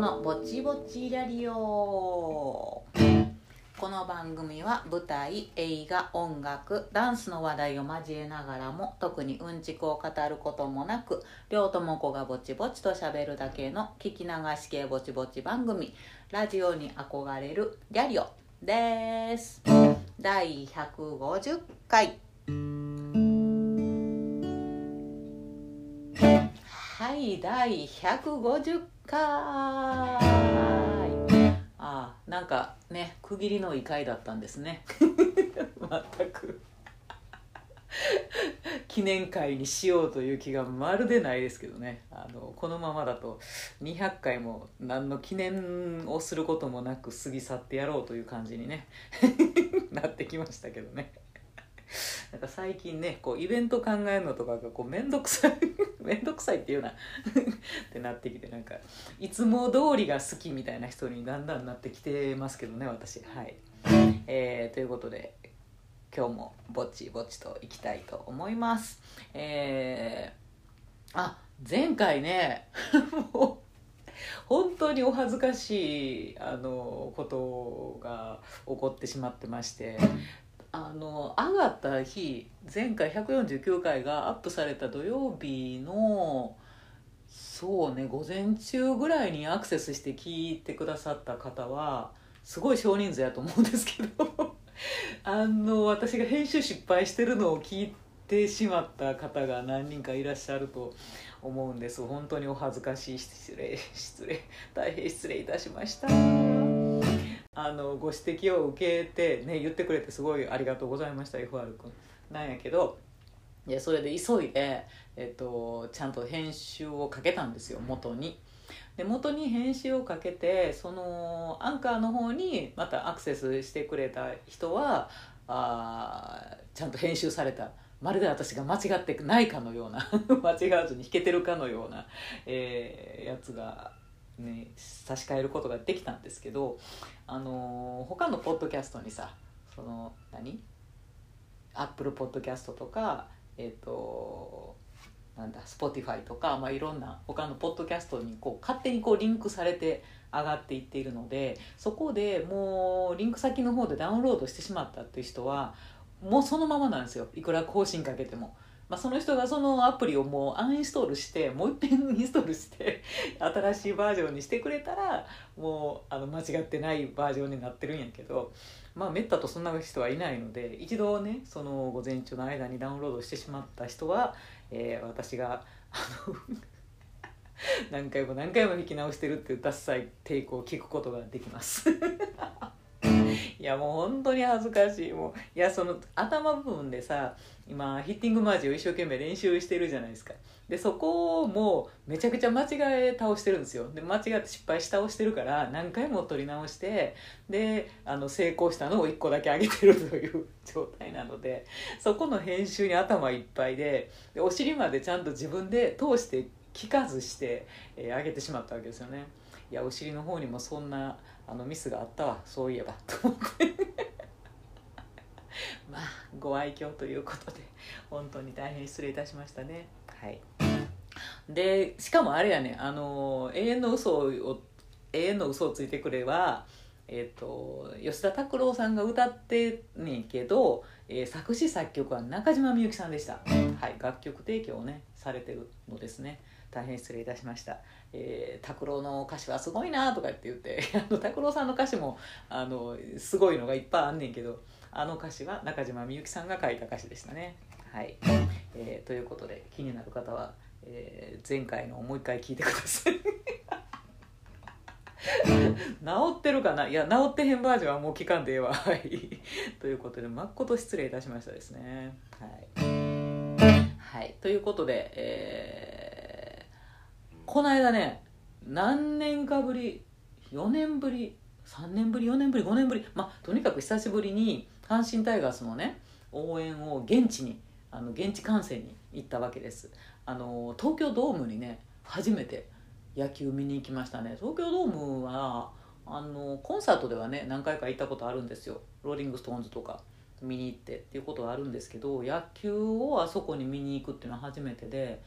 のぼちぼちラリオ。この番組は舞台映画音楽ダンスの話題を交えながらも特にうんちくを語ることもなく両友子がぼちぼちとしゃべるだけの聞き流し系ぼちぼち番組。ラジオに憧れるギャリオです。第150回。はい第150回。あなんかね区切りのいい回だったんですね。全く。記念会にしようという気がまるでないですけどね。あのこのままだと200回も何の記念をすることもなく過ぎ去ってやろうという感じにね。なってきましたけどね。なんか最近ねこうイベント考えるのとかがこう面倒くさい。面倒くさいっていうな。ってなってきてなんかいつも通りが好きみたいな人にだんだんなってきてますけどね私。はい、えー、ということで今日もぼっちぼっちといきたいと思います。えー、あ前回ね もう本当にお恥ずかしいあのことが起こってしまってましてあの上がった日前回149回がアップされた土曜日のそうね午前中ぐらいにアクセスして聞いてくださった方はすごい少人数やと思うんですけど あの私が編集失敗してるのを聞いてしまった方が何人かいらっしゃると思うんです本当にお恥ずかしい失礼失礼大変失礼いたしました。あのご指摘を受けて、ね、言ってくれてすごいありがとうございました FR 君なんやけどいやそれで急いで、えっと、ちゃんと編集をかけたんですよ元に。で元に編集をかけてそのアンカーの方にまたアクセスしてくれた人はあちゃんと編集されたまるで私が間違ってないかのような 間違わずに弾けてるかのような、えー、やつがね差し替えることができたんですけどあのー、他のポッドキャストにさその何？アップルポッドキャストとかえっ、ー、となんだ Spotify とか、まあ、いろんな他のポッドキャストにこう勝手にこうリンクされて上がっていっているのでそこでもうリンク先の方でダウンロードしてしまったっていう人はもうそのままなんですよいくら更新かけても。まあ、その人がそのアプリをもうアンインストールしてもう一遍インストールして新しいバージョンにしてくれたらもうあの間違ってないバージョンになってるんやけどまあめったとそんな人はいないので一度ねその午前中の間にダウンロードしてしまった人は、えー、私があの 何回も何回も弾き直してるっていうダッサい抵抗を聞くことができます。いやもう本当に恥ずかしい。もういやその頭部分でさ今ヒッティングマージを一生懸命練習してるじゃないですか。でそこをもうめちゃくちゃ間違え倒してるんですよ。で間違って失敗し倒してるから何回も取り直してであの成功したのを1個だけ上げてるという 状態なのでそこの編集に頭いっぱいででお尻までちゃんと自分で通して聞かずして、えー、上げてしまったわけですよね。いやお尻の方にもそんなあのミスがあったわ。そういえば。と思って。まあご愛嬌ということで 本当に大変失礼いたしましたね。はい。でしかもあれやねあの永遠の嘘を永遠の嘘をついてくれはえーと、吉田拓郎さんが歌ってねんけど、えー、作詞作曲は中島みゆきさんでした、はい、楽曲提供をねされてるのですね。大変失礼いたしました。えー、拓郎の歌詞はすごいなとかって言って あの拓郎さんの歌詞もあのすごいのがいっぱいあんねんけどあの歌詞は中島みゆきさんが書いた歌詞でしたね。はい、えー、ということで気になる方は、えー、前回のもう一回聞いてください。治ってるかな？いや治ってへんバージョンはもう聞かんでええわ。はい、ということで誠失礼いたしましたですね。はい、はい、ということで、えー、この間ね何年かぶり？4年ぶり？3年ぶり？4年ぶり？5年ぶり？まあとにかく久しぶりに阪神タイガースのね応援を現地にあの現地観戦に行ったわけです。あの東京ドームにね初めて野球見に行きましたね。東京ドームはあのコンサートではね何回か行ったことあるんですよ。ローリング・ストーンズとか見に行ってっていうことはあるんですけど野球をあそこに見に行くっていうのは初めてで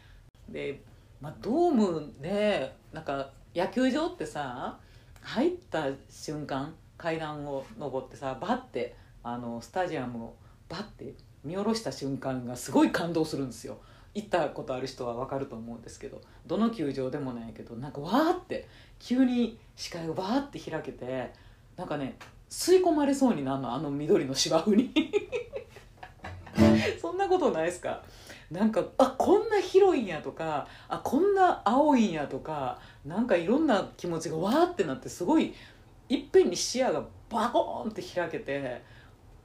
で、まあ、ドームでなんか野球場ってさ入った瞬間階段を上ってさバッてあのスタジアムをバッて見下ろした瞬間がすごい感動するんですよ。行ったことある人は分かると思うんですけど。どの球場でもないけどなんかわーって急に視界がバーって開けてなんかね吸い込まれそうになるのあの緑の芝生に。そんなことないですか？なんかあこんな広いんやとかあこんな青いんやとかなんかいろんな気持ちがわーってなってすごいいっぺんに視野がバコーンって開けて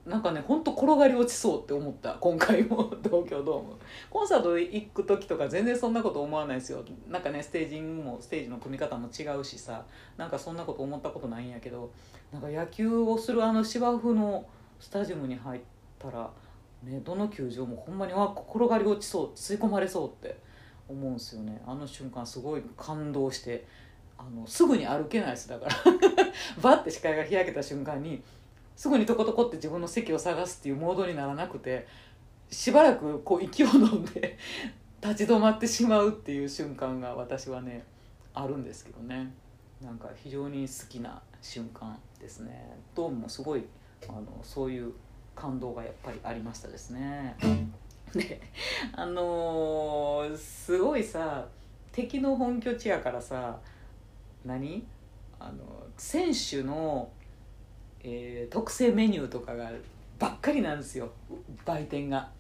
なんかねほんと転がり落ちそうって思った。今回も東京ドーム。コンサート行く時とか全然そんなこと思わないですよ。なんかねステージングもステージの組み方も違うしさ。なんかそんなこと思ったことないんやけど。なんか野球をするあの芝生のスタジアムに入ったら、ね、どの球場もほんまにわ転がり落ちそう吸い込まれそうって思うんですよね。あの瞬間すごい感動してあのすぐに歩けないです。だから バッて視界が開けた瞬間にすぐにトコトコって自分の席を探すっていうモードにならなくてしばらくこう息を飲んで 立ち止まってしまうっていう瞬間が私はねあるんですけどね。なんか非常に好きな瞬間ですね。ドームもすごいあのそういう感動がやっぱりありましたですね。であのー、すごいさ敵の本拠地やからさ何？あの選手のえー、特製メニューとかがばっかりなんですよ。売店が。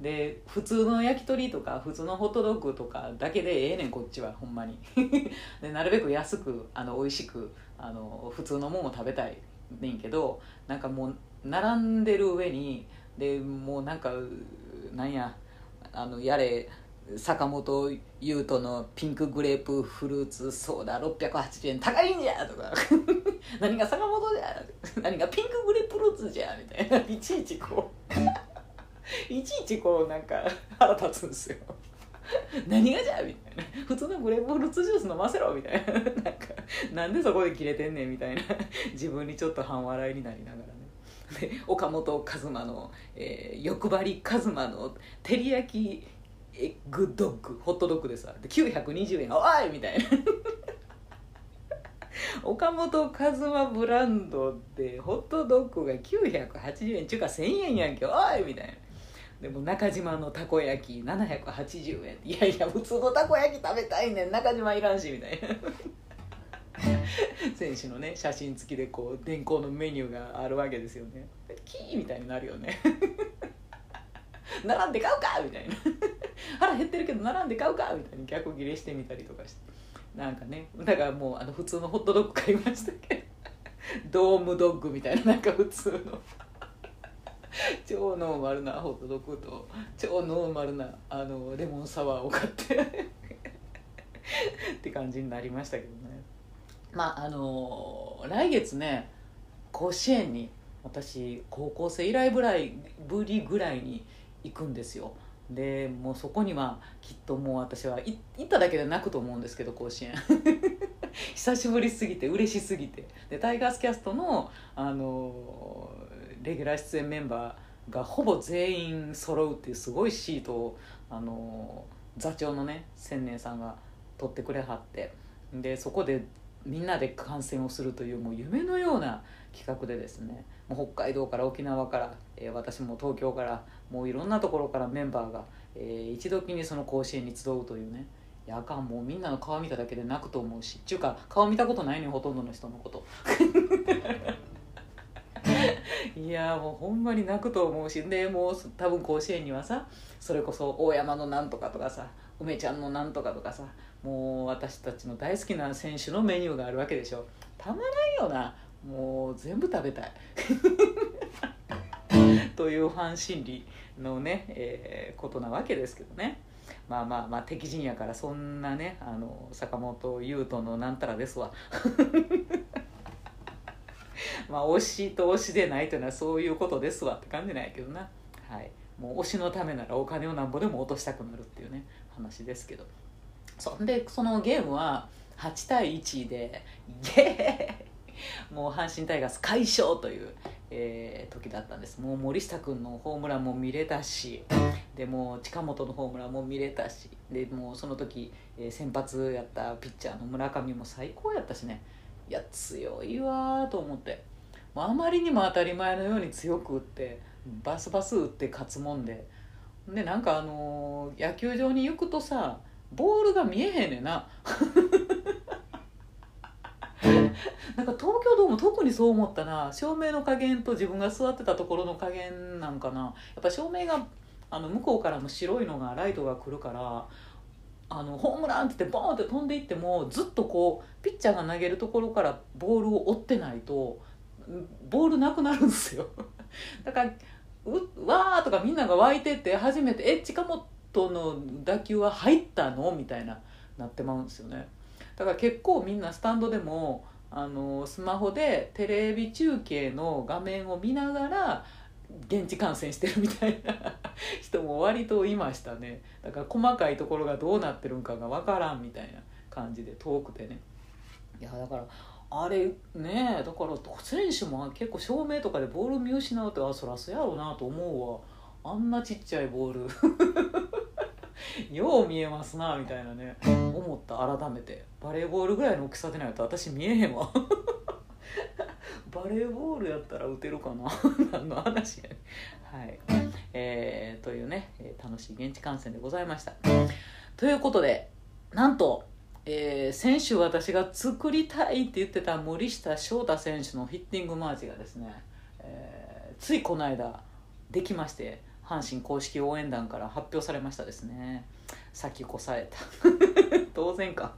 で普通の焼き鳥とか普通のホットドッグとかだけでええねんこっちは。ほんまに。でなるべく安くあの美味しくあの普通のもんも食べたいねんけどなんかもう並んでる上にでもうなんかなんやあのやれ坂本優斗のピンクグレープフルーツソーダ680円高いんじゃとか。何が坂本じゃ 何がピンクグレープフルーツじゃみたいな いちいちこう。いちいちこうなんか腹立つんですよ。何がじゃみたいな。普通のグレープフルーツジュース飲ませろみたいな。なんかなんでそこで切れてんねんみたいな。自分にちょっと半笑いになりながらね。で岡本和真の、えー、欲張り和真の照り焼きエッグドッグホットドッグでさで920円おいみたいな。岡本和真ブランドでホットドッグが980円ちゅうか1000円やんけおいみたいな。でも中島のたこ焼き780円いやいや普通のたこ焼き食べたいねん。中島いらんしみたいな。選手のね写真付きでこう電光のメニューがあるわけですよね。キーみたいになるよね。並んで買うかみたいな。腹減ってるけど並んで買うかみたいに逆ギレしてみたりとかして。なんかねだからもうあの普通のホットドッグ買いましたけど。ドームドッグみたいななんか普通の。超ノーマルなホットドッグと超ノーマルなあのレモンサワーを買って。って感じになりましたけどね。まああの来月ね甲子園に私高校生以来ぐらいぶりぐらいに行くんですよ。でもうそこにはきっともう私は行っただけで泣くと思うんですけど甲子園。久しぶりすぎて嬉しすぎて。でタイガースキャストの、あのレギュラー出演メンバーがほぼ全員揃うっていうすごいシートを、あの座長のね千年さんが取ってくれはって。でそこでみんなで観戦をするというもう夢のような企画でですね。もう北海道から沖縄から、えー、私も東京からもういろんなところからメンバーが、えー、一時にその甲子園に集うというねいやあかんもうみんなの顔見ただけで泣くと思うしっちゅうか顔見たことないねほとんどの人のこと。いやもうほんまに泣くと思うしでもう多分甲子園にはさそれこそ大山のなんとかとかさ梅ちゃんのなんとかとかさもう私たちの大好きな選手のメニューがあるわけでしょ。たまらんよな。もう全部食べたいというファン心理のね、えー、ことなわけですけどね。まあまあまあ敵陣やからそんなねあの坂本優斗のなんたらですわ。まあ推しと推しでないというのはそういうことですわ。って感じないけどな。はい。もう推しのためならお金をなんぼでも落としたくなるっていうね話ですけど。そんでそのゲームは8対1でイエーイもう阪神タイガース快勝という、えー時だったんです。もう森下君のホームランも見れたしでも近本のホームランも見れたしでもその時、えー先発やったピッチャーの村上も最高やったしね。いや強いわと思って。もうあまりにも当たり前のように強く打ってバスバス打って勝つもんで。でなんかあのー野球場に行くとさボールが見えへんねんな。なんか東京ドーム特にそう思ったな照明の加減と自分が座ってたところの加減なんかな。やっぱ照明があの向こうからの白いのがライトが来るからあのホームランって言ってボーンって飛んでいってもずっとこうピッチャーが投げるところからボールを追ってないとボールなくなるんですよ。だからうわーとかみんなが湧いてって初めて「え近本の打球は入ったの?」みたいななってまうんですよね。だから結構みんなスタンドでもあのスマホでテレビ中継の画面を見ながら現地観戦してるみたいな人も割といましたね。だから細かいところがどうなってるんかが分からんみたいな感じで遠くてね。いやだからあれねだから選手も結構照明とかでボール見失うってあそらそやろうなと思うわ。あんなちっちゃいボール。よう見えますなみたいなね思った改めて。バレーボールぐらいの大きさでないと私見えへんわ。バレーボールやったら打てるかな？何の話やねん。はい。えー、というね楽しい現地観戦でございました。ということでなんとえー先週私が作りたいって言ってた森下翔太選手のヒッティングマーチがですね、えーついこの間できまして阪神公式応援団から発表されましたですね。先越された。当然か。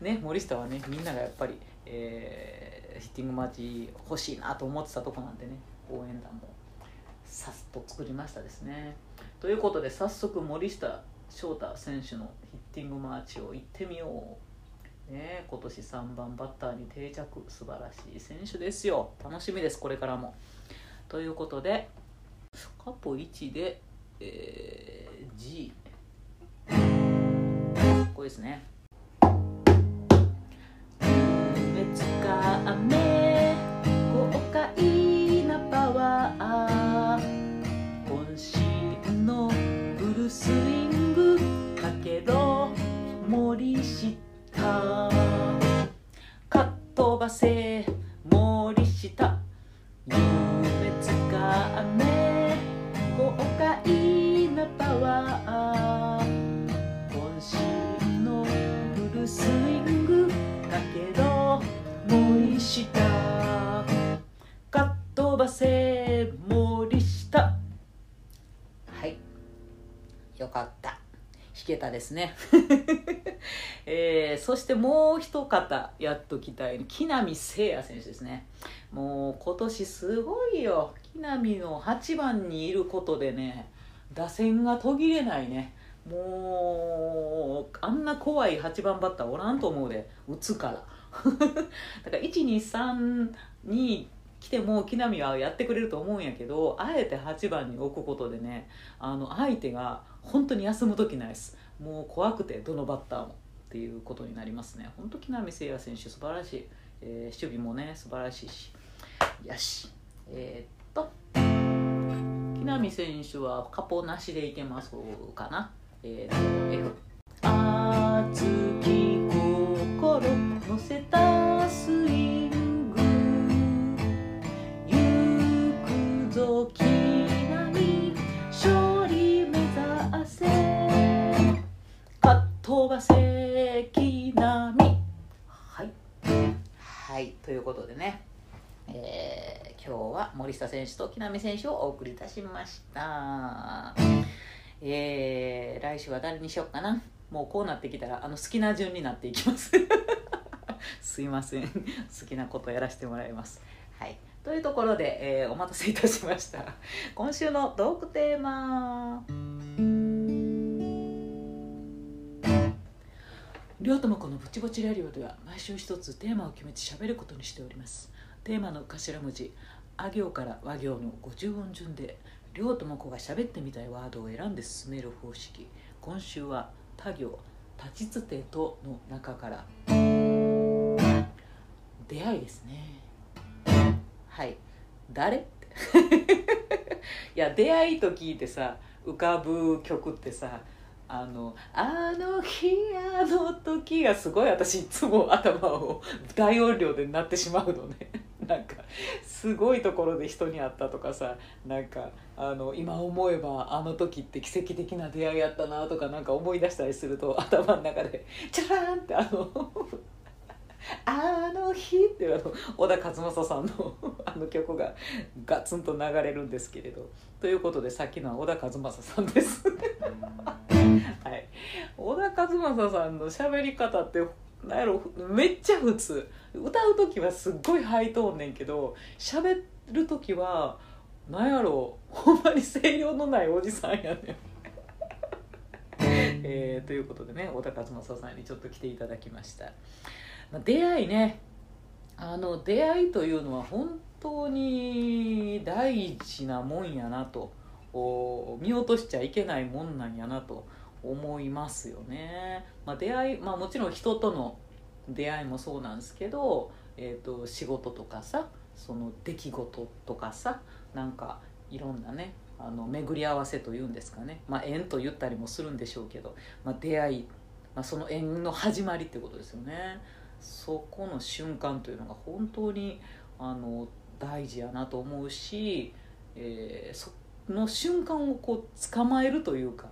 ね森下はねみんながやっぱり、えーヒッティングマーチ欲しいなと思ってたとこなんでね応援団もさっと作りましたですね。ということで早速森下翔太選手のヒッティングマーチを行ってみよう。ね今年3番バッターに定着。素晴らしい選手ですよ。楽しみですこれからも。ということでカポ1で、えー G これですね。夢つかめ豪快なパワー。渾身のフルスイングかけろ。森下。かっ飛ばせ森下。たですね。えーそしてもう一方やっときたい木浪聖也選手ですね。もう今年すごいよ。木浪の8番にいることでね打線が途切れないね。もうあんな怖い8番バッターおらんと思うで。打つから。だから123に来ても木浪はやってくれると思うんやけどあえて8番に置くことでねあの相手が本当に休む時ないです。もう怖くてどのバッターもっていうことになりますね。本当木浪聖也選手素晴らしい、えー守備もね素晴らしいし。よし。えーっと。木浪選手はカポなしでいけますかな。えーっと F 熱き心選手と木浪選手をお送りいたしました。えー来週は誰にしようかな。もうこうなってきたらあの好きな順になっていきます。すいません。好きなことやらせてもらいます。はい。というところで、えーお待たせいたしました。今週のトークテーマ。両友子のぼちぼちラリオでは毎週一つテーマを決めて喋ることにしております。テーマの頭文字あ行から和行の50音順で両友子が喋ってみたいワードを選んで進める方式。今週は他行立ちつてとの中から。出会いですね。はい。誰? 」いや出会いと聞いてさ浮かぶ曲ってさあの「あの日あの時」がすごい私いつも頭を大音量で鳴ってしまうのね。なんかすごいところで人に会ったとかさなんかあの今思えばあの時って奇跡的な出会いやったなとかなんか思い出したりすると頭の中でチャラーンってあのあの日っていうあの小田和正さんのあの曲がガツンと流れるんですけれどということでさっきのは小田和正さんです。はい。小田和正さんの喋り方ってなんやろめっちゃ普通。歌う時はすっごいハイトーンねんけど喋る時はなんやろほんまに声量のないおじさんやねん。えー、ということでね小田和正さんにちょっと来ていただきました。出会いね。あの出会いというのは本当に大事なもんやなと。見落としちゃいけないもんなんやなと思いますよね、まあ、出会い、まあ、もちろん人との出会いもそうなんですけど、えーと、仕事とかさその出来事とかさなんかいろんなねあの巡り合わせというんですかね、まあ、縁と言ったりもするんでしょうけど、まあ、出会い、まあ、その縁の始まりってことですよね。そこの瞬間というのが本当にあの大事やなと思うし、えー、その瞬間をこう捕まえるというか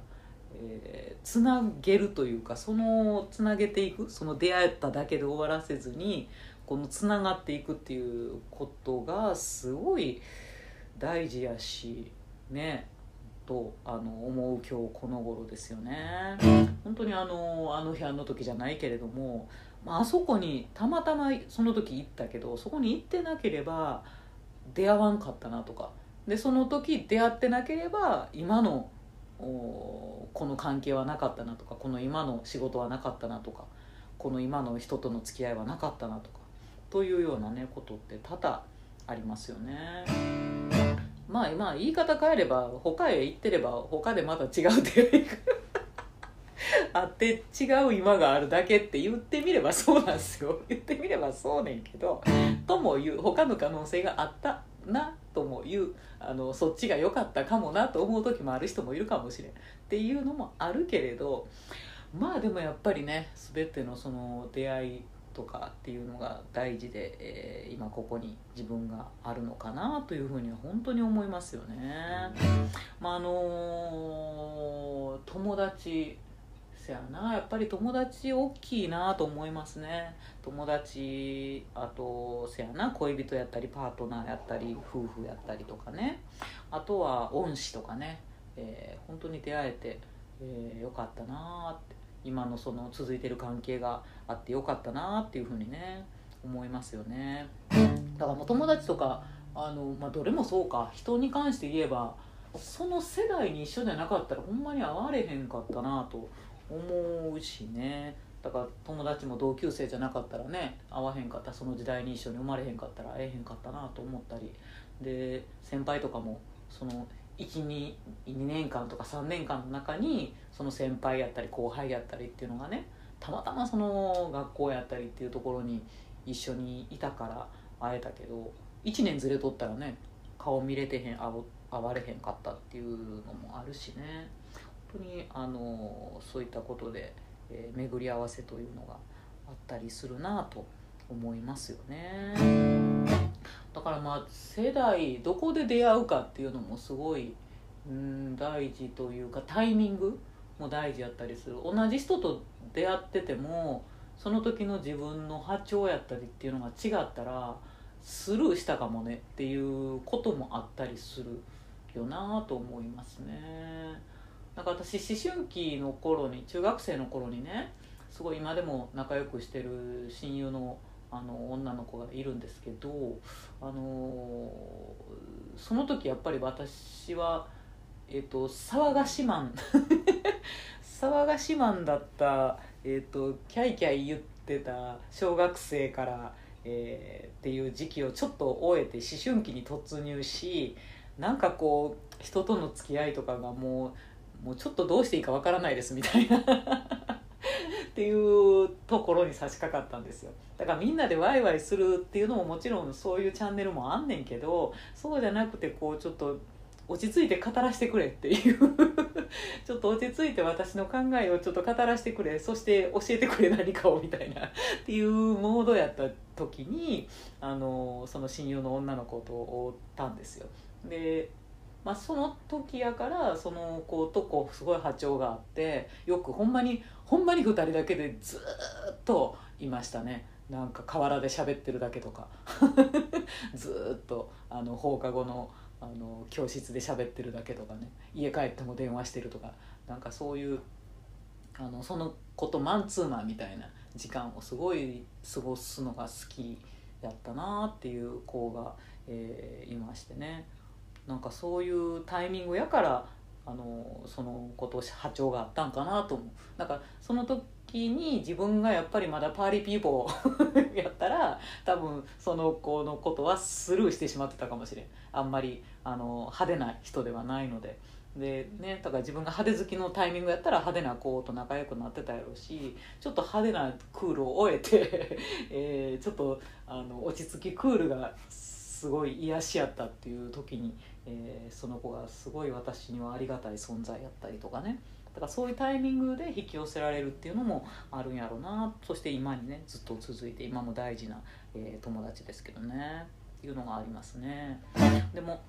えー、つなげるというかそのつなげていくその出会っただけで終わらせずにこのつながっていくっていうことがすごい大事やしねとあの思う今日この頃ですよね。本当にあのあの日あの時じゃないけれども、まあ、あそこにたまたまその時行ったけどそこに行ってなければ出会わんかったなとか。でその時出会ってなければ今のこの関係はなかったなとかこの今の仕事はなかったなとかこの今の人との付き合いはなかったなとかというようなねことって多々ありますよね。まあ今言い方変えれば他へ行ってれば他でまた違う出会いが あって違う今があるだけって言ってみればそうなんですよ言ってみればそうねんけどとも言う他の可能性があったなとも言うあのそっちが良かったかもなと思う時もある人もいるかもしれんっていうのもあるけれどまあでもやっぱりね全てのその出会いとかっていうのが大事で、えー、今ここに自分があるのかなというふうには本当に思いますよね。まああのー、友達せやな。やっぱり友達大きいなと思いますね。友達あとせやな。恋人やったりパートナーやったり夫婦やったりとかね。あとは恩師とかね、えー、本当に出会えて、えー、よかったなって。今のその続いてる関係があってよかったなっていうふうにね思いますよね。だからもう友達とかあの、まあ、どれもそうか。人に関して言えばその世代に一緒じゃなかったらほんまに会われへんかったなと思うしね。だから友達も同級生じゃなかったらね会わへんかったその時代に一緒に生まれへんかったら会えへんかったなと思ったり。で先輩とかもその12年間とか3年間の中にその先輩やったり後輩やったりっていうのがねたまたまその学校やったりっていうところに一緒にいたから会えたけど1年ずれとったらね顔見れてへん会われへんかったっていうのもあるしね。当にあのそういったことで、えー、巡り合わせというのがあったりするなと思いますよね。だからまあ世代どこで出会うかっていうのもすごいうん大事というかタイミングも大事やったりする同じ人と出会っててもその時の自分の波長やったりっていうのが違ったらスルーしたかもねっていうこともあったりするよなと思いますね。なんか私思春期の頃に中学生の頃にねすごい今でも仲良くしてる親友のあの女の子がいるんですけど、あのその時やっぱり私は、えーと、騒がしマン 騒がしマンだった、えーと、キャイキャイ言ってた小学生から、えー、っていう時期をちょっと終えて思春期に突入しなんかこう人との付き合いとかがもうもうちょっとどうしていいかわからないですみたいな。っていうところに差し掛かったんですよ。だからみんなでワイワイするっていうのももちろんそういうチャンネルもあんねんけどそうじゃなくてこうちょっと落ち着いて語らせてくれっていう。ちょっと落ち着いて私の考えをちょっと語らせてくれ。そして教えてくれ何かをみたいな。っていうモードやった時にあのその親友の女の子と会ったんですよ。でまあ、その時やからその子とこうすごい波長があってよくほんまにほんまに2人だけでずっといましたね。なんか河原で喋ってるだけとか。ずっとあの放課後のあの教室で喋ってるだけとかね。家帰っても電話してるとか。なんかそういうあのその子とマンツーマンみたいな時間をすごい過ごすのが好きやったなっていう子が、えー、いましてね。なんかそういうタイミングやからあのその子と波長が合ったんかなと思うなんかその時に自分がやっぱりまだパーリーピーポー やったら多分その子のことはスルーしてしまってたかもしれんあんまりあの派手な人ではないので。でね、だから自分が派手好きのタイミングやったら派手な子と仲良くなってたやろうしちょっと派手なクールを終えて、えー、ちょっとあの落ち着きクールがすごい癒しやったっていう時に、えー、その子がすごい私にはありがたい存在やったりとかね。だからそういうタイミングで引き寄せられるっていうのもあるんやろうな。そして今にねずっと続いて今も大事な、えー、友達ですけどね。っていうのがありますね。でも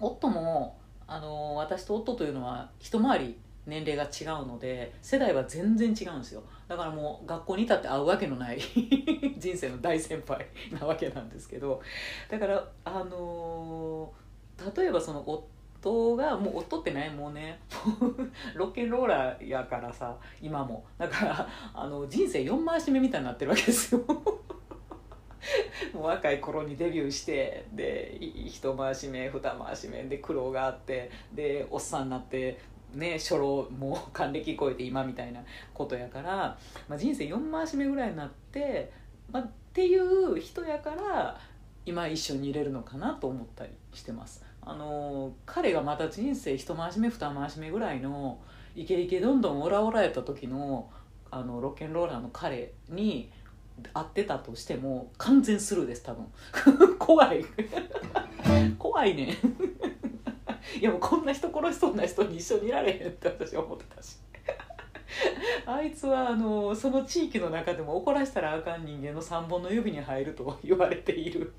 夫もあの私と夫というのは一回り年齢が違うので世代は全然違うんですよ。だからもう学校にいたって会うわけのない 人生の大先輩なわけなんですけど。だからあのー、例えばその夫がもう夫ってねもうね。ロッケンローラーやからさ今も。だからあの人生4回し目みたいになってるわけですよ。もう若い頃にデビューしてで一回し目二回し目で苦労があってでおっさんになってね初老もう還暦超えて今みたいなことやから、まあ、人生4回し目ぐらいになって、まあ、っていう人やから今一緒にいれるのかなと思ったりしてます。あの彼がまた人生一回し目二回し目ぐらいのイケイケどんどんオラオラやった時のあのロッケンローラーの彼に会ってたとしても完全スルーです多分。怖い。怖いね。いやもうこんな人殺しそうな人に一緒にいられへんって私は思ってたし。あいつはあのその地域の中でも怒らせたらあかん人間の3本の指に入ると言われている。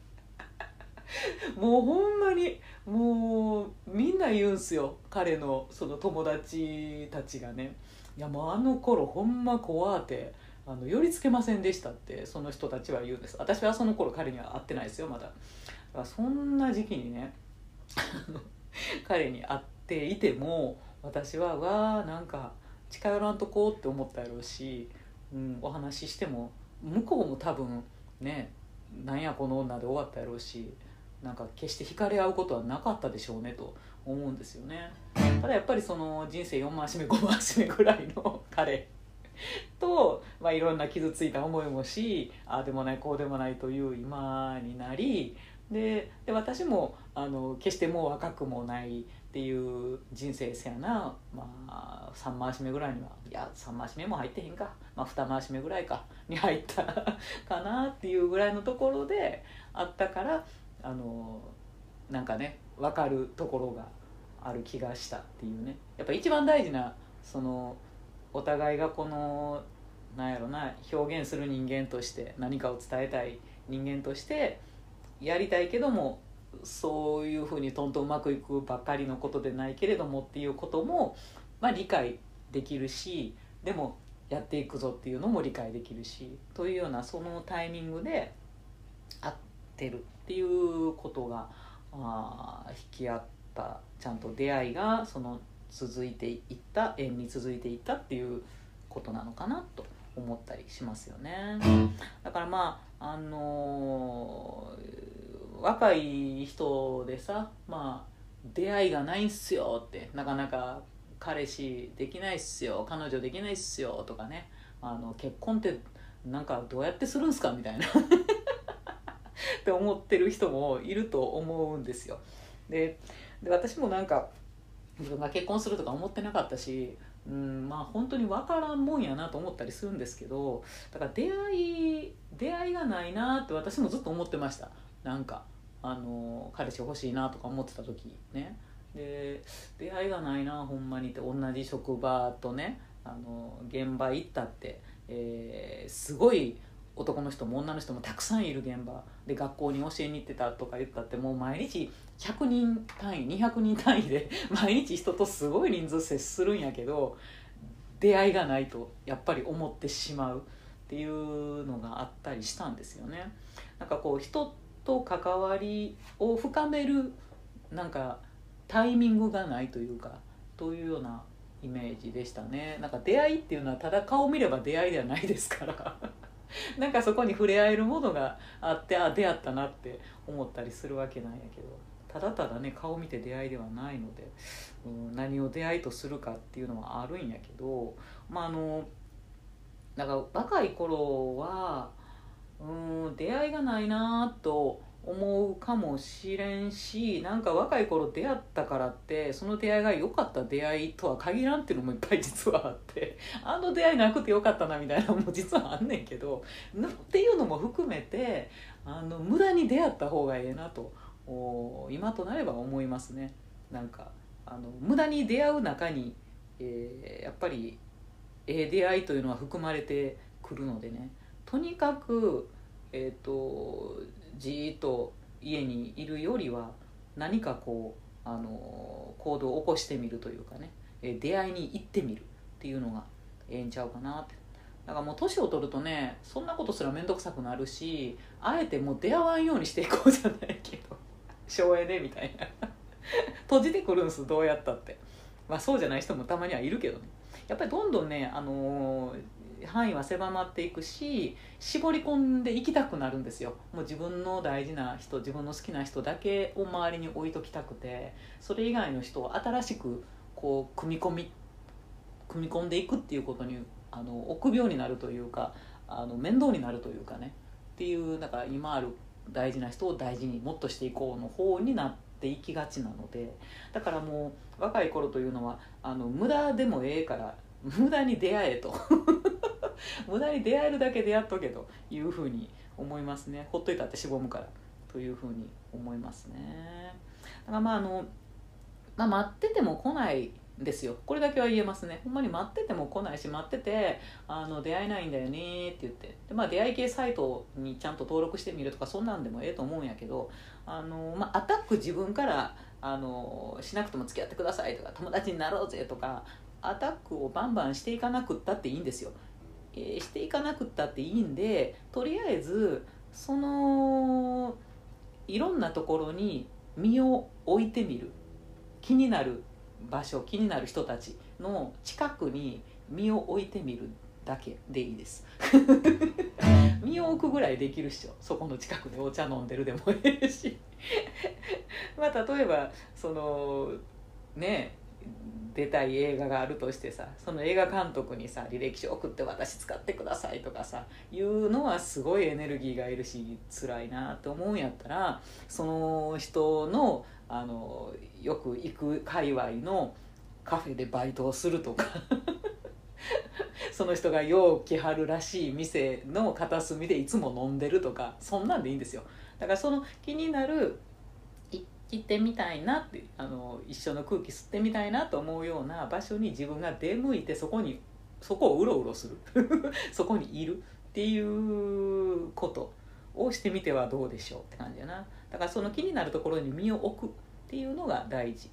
もうほんまにもうみんな言うんすよ。彼のその友達たちがね。いやもうあの頃ほんま怖ってあの寄りつけませんでしたってその人たちは言うんです。私はその頃彼には会ってないですよまだ。だからそんな時期にね 彼に会っていても私はわあなんか近寄らんとこうって思ったやろうし、うん、お話ししても向こうも多分ねなんやこの女で終わったやろうしなんか決して惹かれ合うことはなかったでしょうねと思うんですよね。ただやっぱりその人生4回し目5回し目ぐらいの彼と、まあ、いろんな傷ついた思いもしああでもないこうでもないという今になりでで私もあの決してもう若くもないっていう人生せやな、まあ、3回し目ぐらいにはいや3回し目も入ってへんか、まあ、2回し目ぐらいかに入ったかなっていうぐらいのところであったからあのなんかね分かるところがある気がしたっていうね。やっぱ一番大事なそのお互いがこのなんやろな表現する人間として何かを伝えたい人間としてやりたいけどもそういうふうにとんとんうまくいくばっかりのことでないけれどもっていうことも、まあ、理解できるしでもやっていくぞっていうのも理解できるしというようなそのタイミングで合ってる。っていうことがあ引き合ったちゃんと出会いがその続いていった縁に続いていったっていうことなのかなと思ったりしますよね。だからまああのー、若い人でさまあ出会いがないんすよってなかなか彼氏できないっすよ彼女できないっすよとかねあの結婚ってなんかどうやってするんすかみたいな って思ってる人もいると思うんですよ。で私もなんか自分が結婚するとか思ってなかったしうんまあ本当に分からんもんやなと思ったりするんですけどだから出会い出会いがないなって私もずっと思ってましたなんかあの彼氏欲しいなとか思ってた時ねで出会いがないなほんまにって同じ職場とねあの現場行ったって、えー、すごい男の人も女の人もたくさんいる現場で学校に教えに行ってたとか言ったってもう毎日100人単位200人単位で 毎日人とすごい人数接するんやけど出会いがないとやっぱり思ってしまうっていうのがあったりしたんですよね。なんかこう人と関わりを深めるなんかタイミングがないというかというようなイメージでしたねなんか出会いっていうのはただ顔を見れば出会いではないですから なんかそこに触れ合えるものがあってあ出会ったなって思ったりするわけなんやけどただただね顔見て出会いではないので、うん、何を出会いとするかっていうのはあるんやけどまああのだから若い頃はうん出会いがないなと思うかもしれんしなんか若い頃出会ったからってその出会いが良かった出会いとは限らんっていうのもいっぱい 実はあってあの出会いなくてよかったなみたいなのも実はあんねんけどっていうのも含めてあの無駄に出会った方がええなと今となれば思いますね。なんかあの無駄に出会う中に、えー、やっぱりええ出会いというのは含まれてくるのでねとにかくえーとじっと家にいるよりは何かこうあの行動を起こしてみるというかね、出会いに行ってみるっていうのがええんちゃうかなって。だからもう年を取るとねそんなことすら面倒くさくなるしあえてもう出会わんようにしていこうじゃないけど 省エネみたいな。閉じてくるんすどうやったって。まあそうじゃない人もたまにはいるけどね。やっぱりどんどんね、あのー範囲は狭まっていくし絞り込んでいきたくなるんですよ。もう自分の大事な人自分の好きな人だけを周りに置いときたくてそれ以外の人を新しくこう組み込み組み込んでいくっていうことにあの臆病になるというかあの面倒になるというかね。っていうなんか今ある大事な人を大事にもっとしていこうの方になっていきがちなので。だからもう若い頃というのはあの無駄でもええから無駄に出会えと。無駄に出会えるだけ出会っとけというふうに思いますね。ほっといたってしぼむからというふうに思いますね。だからまああの、まあ、待ってても来ないですよ。これだけは言えますね。ほんまに待ってても来ないし待っててあの出会えないんだよねって言って。で、まあ、出会い系サイトにちゃんと登録してみるとかそんなんでもええと思うんやけどあの、まあ、アタック自分からあのしなくても付き合ってくださいとか友達になろうぜとかアタックをバンバンしていかなくったっていいんですよ。えー、していかなくったっていいんでとりあえずそのいろんなところに身を置いてみる。気になる場所気になる人たちの近くに身を置いてみるだけでいいです。身を置くぐらいできるっしょ。そこの近くでお茶飲んでるでもいいし。まあ例えばそのね出たい映画があるとしてさその映画監督にさ履歴書送って私使ってくださいとかさいうのはすごいエネルギーがいるし辛いなって思うんやったらその人のあのよく行く界隈のカフェでバイトをするとか その人がよう来はるらしい店の片隅でいつも飲んでるとかそんなんでいいんですよ。だからその気になる切ってみたいなってあの一緒の空気吸ってみたいなと思うような場所に自分が出向いてそこにそこをうろうろする。そこにいるっていうことをしてみてはどうでしょうって感じやな。だからその気になるところに身を置くっていうのが大事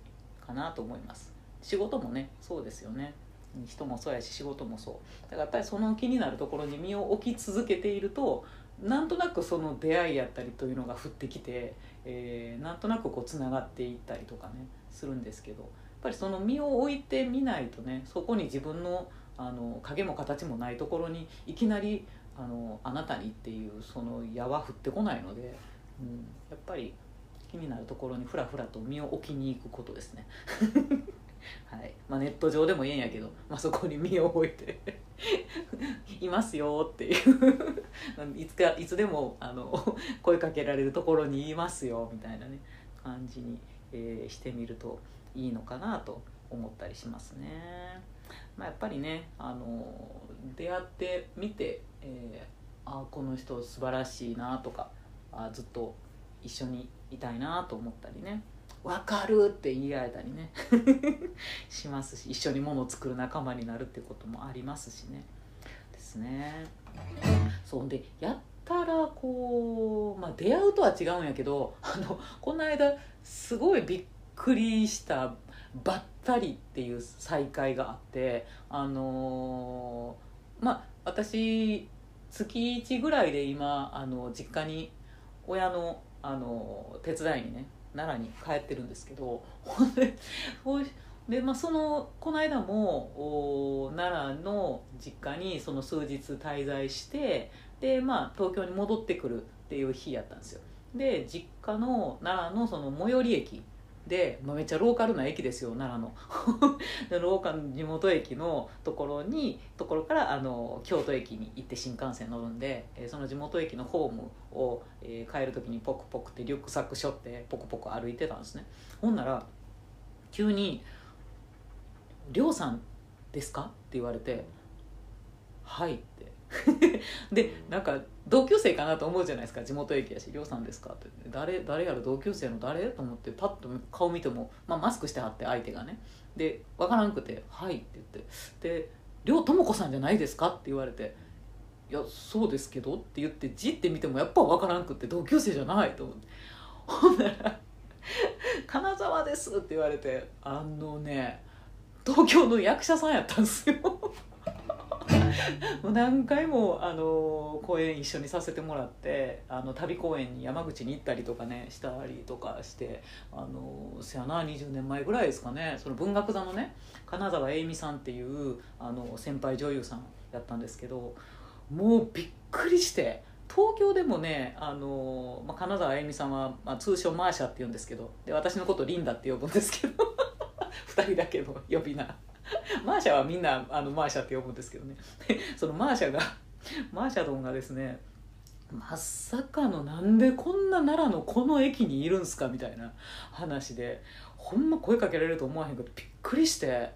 かなと思います。仕事もねそうですよね。人もそうやし仕事もそう。だからやっぱりその気になるところに身を置き続けているとなんとなくその出会いやったりというのが降ってきてえー、なんとなくこうつながっていったりとかねするんですけどやっぱりその身を置いてみないとねそこに自分のあの影も形もないところにいきなりあのあなたにっていうその矢は降ってこないので、うん、やっぱり気になるところにふらふらと身を置きに行くことですね。はい。まあ、ネット上でもいいんやけど、まあ、そこに身を置いて いますよっていう。いつかいつでもあの声かけられるところにいますよみたいなね感じに、えー、してみるといいのかなと思ったりしますね。まあ、やっぱりねあの出会ってみて、えー、あこの人素晴らしいなとかあずっと一緒にいたいなと思ったりね。分かるって言い合えたりね。しますし一緒にものを作る仲間になるってこともありますしね。ですね。そうでやったらこう、まあ、出会うとは違うんやけどあのこの間すごいびっくりしたばったりっていう再会があってあのー、まあ私月1ぐらいで今あの実家に親のあの手伝いにね奈良に帰ってるんですけど ほんでで、まあ、そのこの間も奈良の実家にその数日滞在してで、まあ、東京に戻ってくるっていう日やったんですよ。で実家の奈良のその最寄り駅で、まあ、めっちゃローカルな駅ですよ奈良の ローカル地元駅のところにところからあの京都駅に行って新幹線乗るんで、えー、その地元駅のホームを、えー、帰る時にポクポクってリュックサックしょってポクポク歩いてたんですねほんなら急に「りょうさんですか?」って言われて「はい」でなんか同級生かなと思うじゃないですか。地元駅やし「りょうさんですか?」って。誰誰やろ？同級生の誰？と思ってパッと顔見ても、まあ、マスクしてはって相手がね。で分からんくて「はい」って言って。で「りょうとも子さんじゃないですか?」って言われて「いやそうですけど」って言ってじって見てもやっぱ分からんくって同級生じゃないと思って。ほんなら「金沢です」って言われてあのね東京の役者さんやったんですよ。もう何回もあの公演一緒にさせてもらってあの旅公演に山口に行ったりとかねしたりとかしてあのせやな20年前ぐらいですかねその文学座のね金沢栄美さんっていうあの先輩女優さんやったんですけどもうびっくりして東京でもねあの、まあ、金沢栄美さんは、まあ、通称マーシャって言うんですけどで私のことリンダって呼ぶんですけど 2人だけの呼び名。マーシャはみんなあのマーシャって呼ぶんですけどね。そのマーシャがマーシャドンがですねまさかのなんでこんな奈良のこの駅にいるんすかみたいな話でほんま声かけられると思わへんけどびっくりして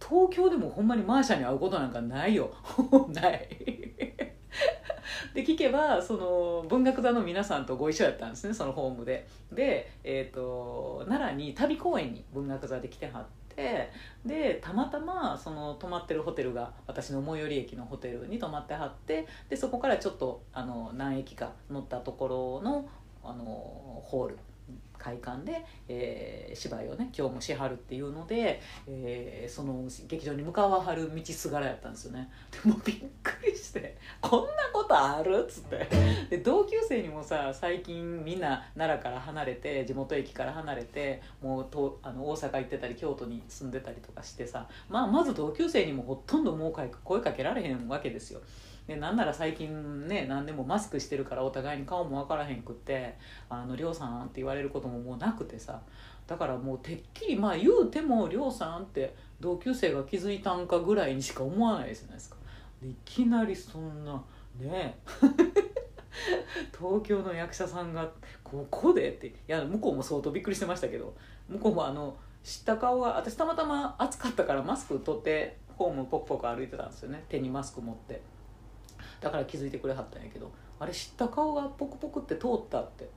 東京でもほんまにマーシャに会うことなんかないよ。ない。で聞けばその文学座の皆さんとご一緒やったんですねそのホームで。で、えーと奈良に旅公演に文学座で来てはっててでたまたまその泊まってるホテルが私の最寄り駅のホテルに泊まってはってでそこからちょっとあの何駅か乗ったところのあのホール。会館で、えー、芝居をね今日もしはるっていうので、えー、その劇場に向かわはる道すがらやったんですよねでもびっくりして「こんなことある?」っつってで同級生にもさ最近みんな奈良から離れて地元駅から離れてもうとあの大阪行ってたり京都に住んでたりとかしてさ、まあ、まず同級生にもほとんどもう声かけられへんわけですよ。でなんなら最近ね何でもマスクしてるからお互いに顔も分からへんくって「あのりょうさん」って言われることももうなくてさだからもうてっきりまあ言うても「りょうさん」って同級生が気づいたんかぐらいにしか思わないじゃないですか。いきなりそんなね 東京の役者さんがここでっていや向こうも相当びっくりしてましたけど向こうもあの知った顔が私たまたま暑かったからマスク取ってホームポクポク歩いてたんですよね手にマスク持って。だから気づいてくれはったんやけどあれ知った顔がポクポクって通ったって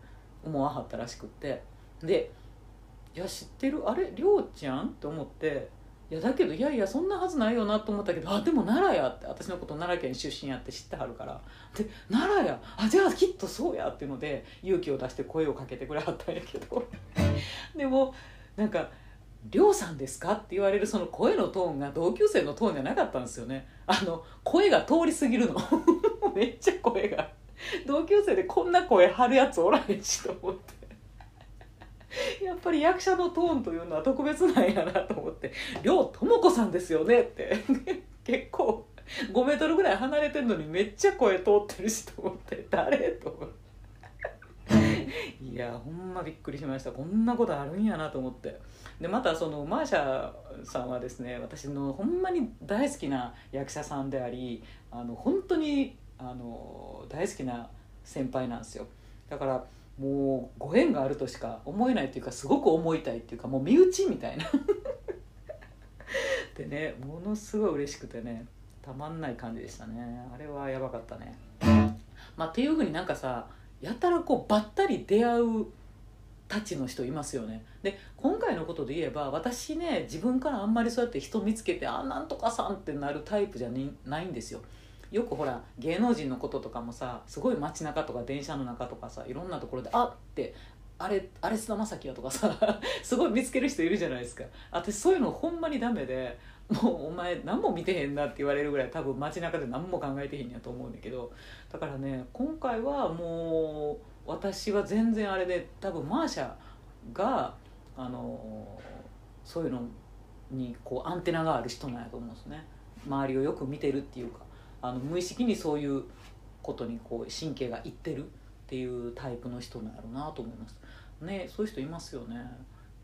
思わはったらしくって。で「いや知ってる？あれ？りょうちゃん?」って思って。いやだけどいやいやそんなはずないよなと思ったけどあでも奈良やって。私のこと奈良県出身やって知ってはるから。で奈良や？あじゃあきっとそうやっていうので勇気を出して声をかけてくれはったんやけど。でもなんかりょうさんですか?」って言われるその声のトーンが同級生のトーンじゃなかったんですよね。あの声が通り過ぎるの。めっちゃ声が同級生でこんな声張るやつおらへんしと思って やっぱり役者のトーンというのは特別なんやなと思って「りょうとも子さんですよね」って結構5メートルぐらい離れてんのにめっちゃ声通ってるしと思って「誰?」と思って。いやほんまびっくりしましたこんなことあるんやなと思ってでまたそのマーシャさんはですね私のほんまに大好きな役者さんでありあの本当にあの大好きな先輩なんですよ。だからもうご縁があるとしか思えないというかすごく思いたいっていうかもう身内みたいな。でねものすごい嬉しくてねたまんない感じでしたね。あれはやばかったね。まあっていうふうになんかさやたらこうばったり出会うたちの人いますよね。で今回のことで言えば私ね自分からあんまりそうやって人見つけてあなんとかさんってなるタイプじゃないんですよ。よくほら芸能人のこととかもさすごい街中とか電車の中とかさいろんなところで「あっ!」ってあれあれ菅田将暉やとかさ すごい見つける人いるじゃないですか私そういうのほんまにダメでもうお前何も見てへんなって言われるぐらい多分街中で何も考えてへんやと思うんだけどだからね今回はもう私は全然あれで多分マーシャがあのそういうのにこうアンテナがある人なんやと思うんですね周りをよく見てるっていうかあの無意識にそういうことにこう神経がいってるっていうタイプの人なんやろうなと思います。ねそういう人いますよね。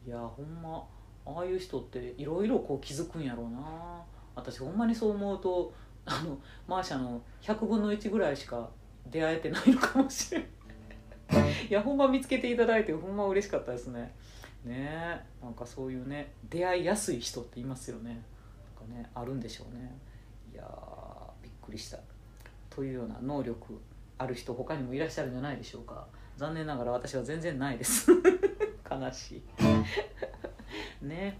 いやほんまああいう人っていろいろこう気づくんやろうな。私ほんまにそう思うとあのマーシャの100分の1ぐらいしか出会えてないのかもしれないいやほんま見つけていただいてほんま嬉しかったですね。ねなんかそういうね出会いやすい人っていますよね。なんかねあるんでしょうね。いやびっくりした。というような能力ある人他にもいらっしゃるんじゃないでしょうか。残念ながら私は全然ないです。悲しい。ね。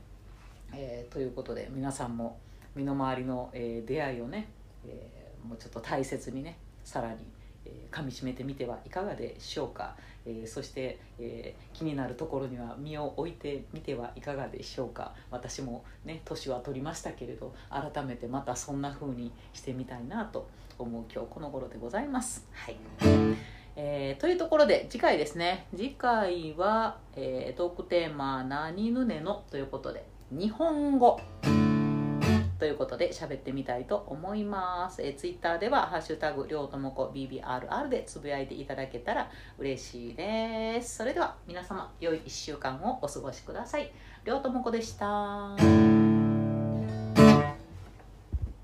えー、ということで皆さんも身の回りの、えー、出会いをね、えー、もうちょっと大切にねさらに、えー、噛みしめてみてはいかがでしょうか、えー、そして、えー、気になるところには身を置いてみてはいかがでしょうか。私もね年は取りましたけれど改めてまたそんな風にしてみたいなと思う今日この頃でございます。はい。えー、というところで次回ですね。次回は、えー、トークテーマ「何ぬねの」ということで日本語ということで喋ってみたいと思います。えー、ツイッターでは「ハッシュタグりょうともこ BBRR」でつぶやいていただけたら嬉しいです。それでは皆様良い1週間をお過ごしください。りょうともこでした。